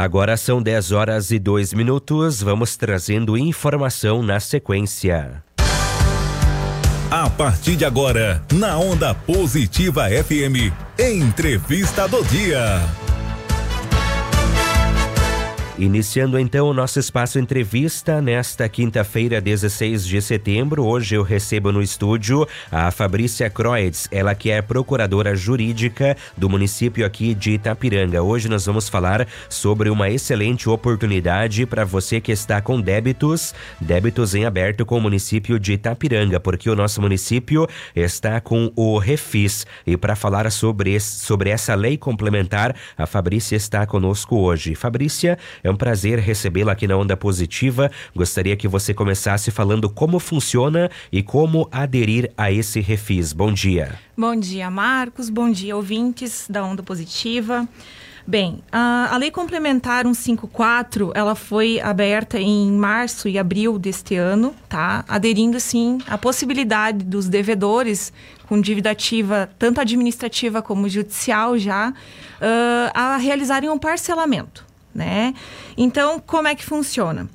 Agora são 10 horas e 2 minutos. Vamos trazendo informação na sequência. A partir de agora, na Onda Positiva FM, Entrevista do Dia. Iniciando então o nosso espaço entrevista nesta quinta-feira, 16 de setembro. Hoje eu recebo no estúdio a Fabrícia Croides, ela que é procuradora jurídica do município aqui de Itapiranga. Hoje nós vamos falar sobre uma excelente oportunidade para você que está com débitos, débitos em aberto com o município de Itapiranga, porque o nosso município está com o Refis. E para falar sobre, esse, sobre essa lei complementar, a Fabrícia está conosco hoje. Fabrícia, é é um prazer recebê-la aqui na Onda Positiva. Gostaria que você começasse falando como funciona e como aderir a esse refis. Bom dia. Bom dia, Marcos. Bom dia, ouvintes da Onda Positiva. Bem, a, a Lei Complementar 154, ela foi aberta em março e abril deste ano, tá? Aderindo, sim, à possibilidade dos devedores com dívida ativa, tanto administrativa como judicial já, uh, a realizarem um parcelamento né? Então, como é que funciona?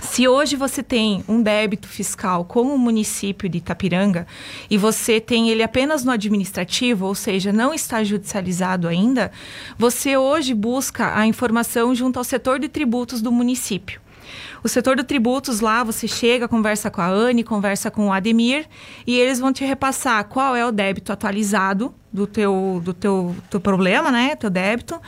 Se hoje você tem um débito fiscal com o município de Itapiranga e você tem ele apenas no administrativo, ou seja, não está judicializado ainda, você hoje busca a informação junto ao setor de tributos do município. O setor de tributos lá, você chega, conversa com a Anne, conversa com o Ademir e eles vão te repassar qual é o débito atualizado do teu, do teu, teu problema, né? Teu débito.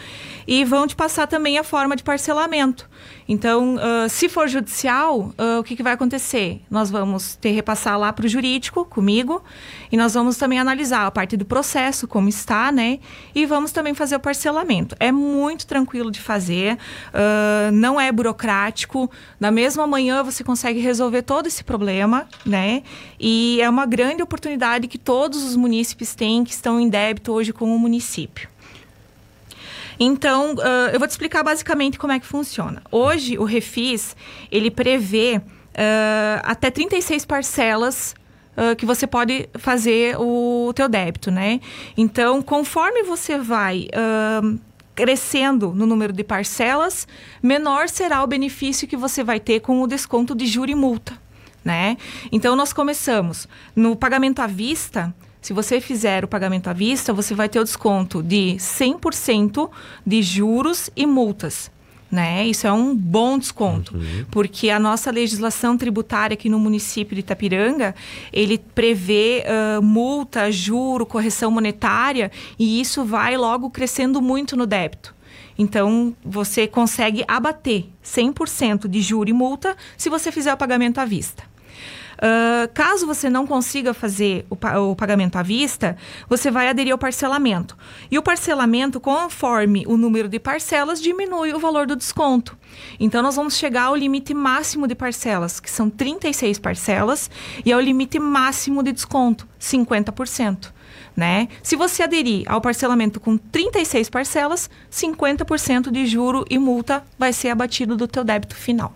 E vão te passar também a forma de parcelamento. Então, uh, se for judicial, uh, o que, que vai acontecer? Nós vamos ter repassar lá para o jurídico, comigo, e nós vamos também analisar a parte do processo, como está, né? E vamos também fazer o parcelamento. É muito tranquilo de fazer, uh, não é burocrático. Na mesma manhã você consegue resolver todo esse problema, né? E é uma grande oportunidade que todos os munícipes têm que estão em débito hoje com o município. Então, uh, eu vou te explicar basicamente como é que funciona. Hoje, o Refis, ele prevê uh, até 36 parcelas uh, que você pode fazer o teu débito, né? Então, conforme você vai crescendo no número de parcelas, menor será o benefício que você vai ter com o desconto de juro e multa, né? Então, nós começamos no pagamento à vista se você fizer o pagamento à vista, você vai ter o desconto de 100% de juros e multas. Né? Isso é um bom desconto, uhum. porque a nossa legislação tributária aqui no município de Itapiranga, ele prevê uh, multa, juro, correção monetária, e isso vai logo crescendo muito no débito. Então, você consegue abater 100% de juro e multa se você fizer o pagamento à vista. Uh, caso você não consiga fazer o, o, pagamento à vista, você vai aderir ao parcelamento. E o parcelamento, conforme o número de parcelas, diminui o valor do desconto. Então, nós vamos chegar ao limite máximo de parcelas, que são 36 parcelas, e ao limite máximo de desconto, 50%. Né? Se você aderir ao parcelamento com 36 parcelas, 50% de juro e multa vai ser abatido do teu débito final.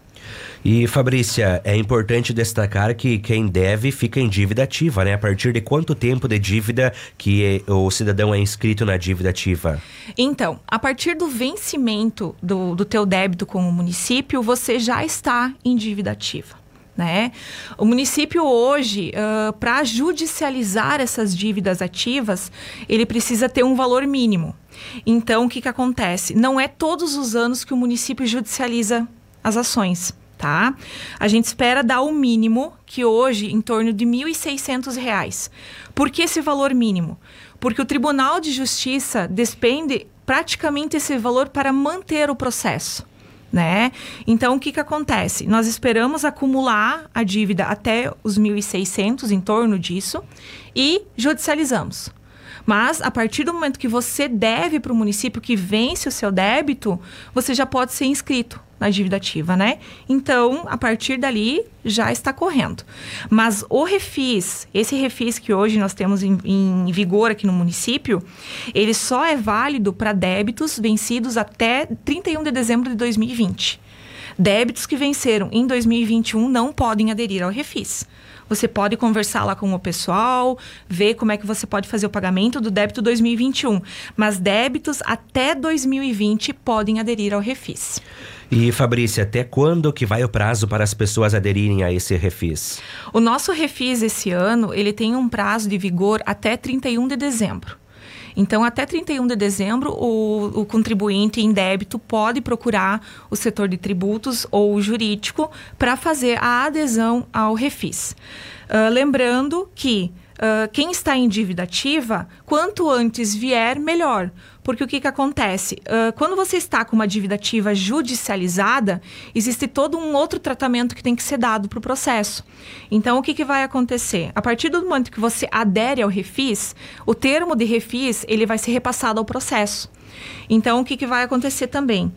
E Fabrícia, é importante destacar que quem deve fica em dívida ativa, né? A partir de quanto tempo de dívida que o cidadão é inscrito na dívida ativa? Então, a partir do vencimento do, do teu débito com o município, você já está em dívida ativa. Né? O município hoje, uh, para judicializar essas dívidas ativas, ele precisa ter um valor mínimo. Então, o que, que acontece? Não é todos os anos que o município judicializa as ações tá? A gente espera dar o mínimo, que hoje em torno de R$ 1.600. Por que esse valor mínimo? Porque o Tribunal de Justiça despende praticamente esse valor para manter o processo. Né? Então, o que, que acontece? Nós esperamos acumular a dívida até os 1.600, em torno disso, e judicializamos. Mas, a partir do momento que você deve para o município que vence o seu débito, você já pode ser inscrito na dívida ativa, né? Então, a partir dali já está correndo. Mas o refis, esse refis que hoje nós temos em, em vigor aqui no município, ele só é válido para débitos vencidos até 31 de dezembro de 2020. Débitos que venceram em 2021 não podem aderir ao refis você pode conversar lá com o pessoal, ver como é que você pode fazer o pagamento do débito 2021. Mas débitos até 2020 podem aderir ao Refis. E Fabrícia, até quando que vai o prazo para as pessoas aderirem a esse refis? O nosso refis esse ano, ele tem um prazo de vigor até 31 de dezembro. Então, até 31 de dezembro, o, o contribuinte em débito pode procurar o setor de tributos ou jurídico para fazer a adesão ao refis. Uh, lembrando que uh, quem está em dívida ativa, quanto antes vier, melhor. Porque o que, que acontece? Uh, quando você está com uma dívida ativa judicializada, existe todo um outro tratamento que tem que ser dado para o processo. Então, o que, que vai acontecer? A partir do momento que você adere ao refis, o termo de refis ele vai ser repassado ao processo. Então, o que, que vai acontecer também?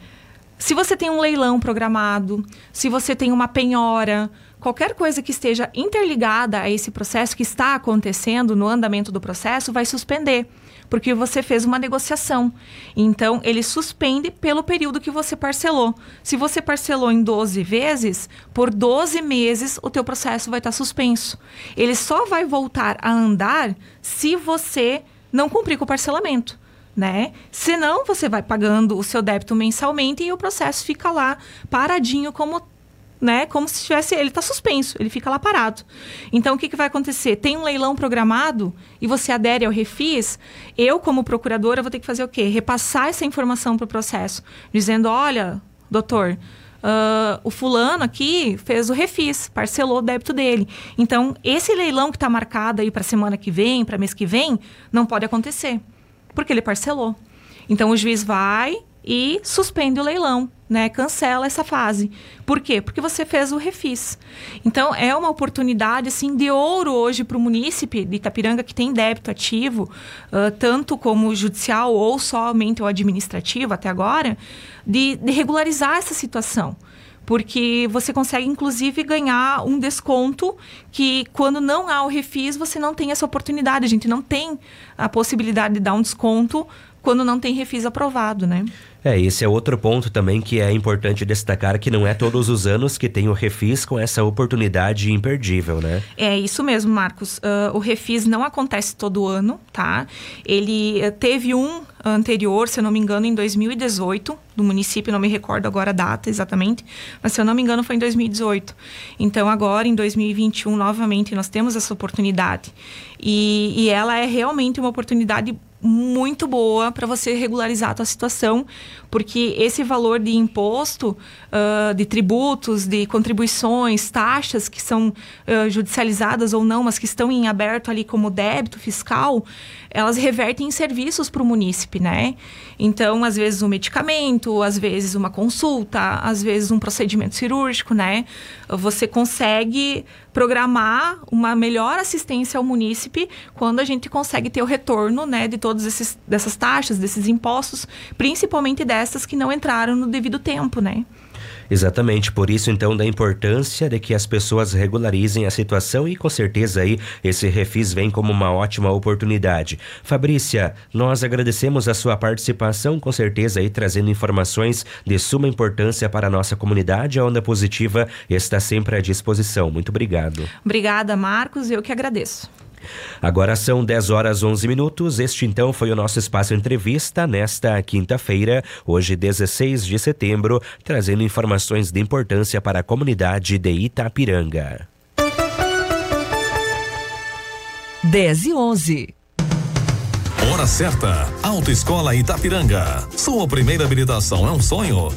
Se você tem um leilão programado, se você tem uma penhora, qualquer coisa que esteja interligada a esse processo que está acontecendo no andamento do processo vai suspender, porque você fez uma negociação. Então, ele suspende pelo período que você parcelou. Se você parcelou em 12 vezes, por 12 meses o teu processo vai estar suspenso. Ele só vai voltar a andar se você não cumprir com o parcelamento. Né? Senão, você vai pagando o seu débito mensalmente e o processo fica lá paradinho como né? Como se tivesse. Ele está suspenso, ele fica lá parado. Então, o que, que vai acontecer? Tem um leilão programado e você adere ao refis, eu, como procuradora, vou ter que fazer o quê? Repassar essa informação para o processo, dizendo: olha, doutor. Uh, o fulano aqui fez o refis, parcelou o débito dele. Então, esse leilão que está marcado aí para semana que vem, para mês que vem, não pode acontecer, porque ele parcelou. Então, o juiz vai e suspende o leilão né, cancela essa fase. Por quê? Porque você fez o refis. Então, é uma oportunidade assim, de ouro hoje para o munícipe de Itapiranga que tem débito ativo, uh, tanto como judicial ou somente o administrativo até agora, de, de regularizar essa situação porque você consegue inclusive ganhar um desconto que quando não há o refis você não tem essa oportunidade, a gente não tem a possibilidade de dar um desconto quando não tem refis aprovado, né? É, esse é outro ponto também que é importante destacar que não é todos os anos que tem o refis com essa oportunidade imperdível, né? É isso mesmo, Marcos. Uh, o refis não acontece todo ano, tá? Ele uh, teve um anterior, se eu não me engano, em 2018, do município, não me recordo agora a data exatamente, mas se eu não me engano foi em 2018. Então agora, em 2021, novamente, nós temos essa oportunidade. E, e ela é realmente uma oportunidade muito boa para você regularizar a tua situação, porque esse valor de imposto, uh, de tributos, de contribuições, taxas que são uh, judicializadas ou não, mas que estão em aberto ali como débito fiscal, elas revertem em serviços para o munícipe, né? Então, às vezes um medicamento, às vezes uma consulta, às vezes um procedimento cirúrgico, né? Você consegue programar uma melhor assistência ao munícipe quando a gente consegue ter o retorno, né, de todas dessas taxas, desses impostos, principalmente dessas que não entraram no devido tempo, né? Exatamente, por isso então da importância de que as pessoas regularizem a situação e com certeza aí esse refis vem como uma ótima oportunidade. Fabrícia, nós agradecemos a sua participação, com certeza aí trazendo informações de suma importância para a nossa comunidade. A Onda Positiva está sempre à disposição. Muito obrigado. Obrigada, Marcos, eu que agradeço. Agora são 10 horas 11 minutos. Este então foi o nosso espaço entrevista nesta quinta-feira, hoje 16 de setembro, trazendo informações de importância para a comunidade de Itapiranga. 10 e 11. Hora certa. Autoescola Itapiranga. Sua primeira habilitação é um sonho?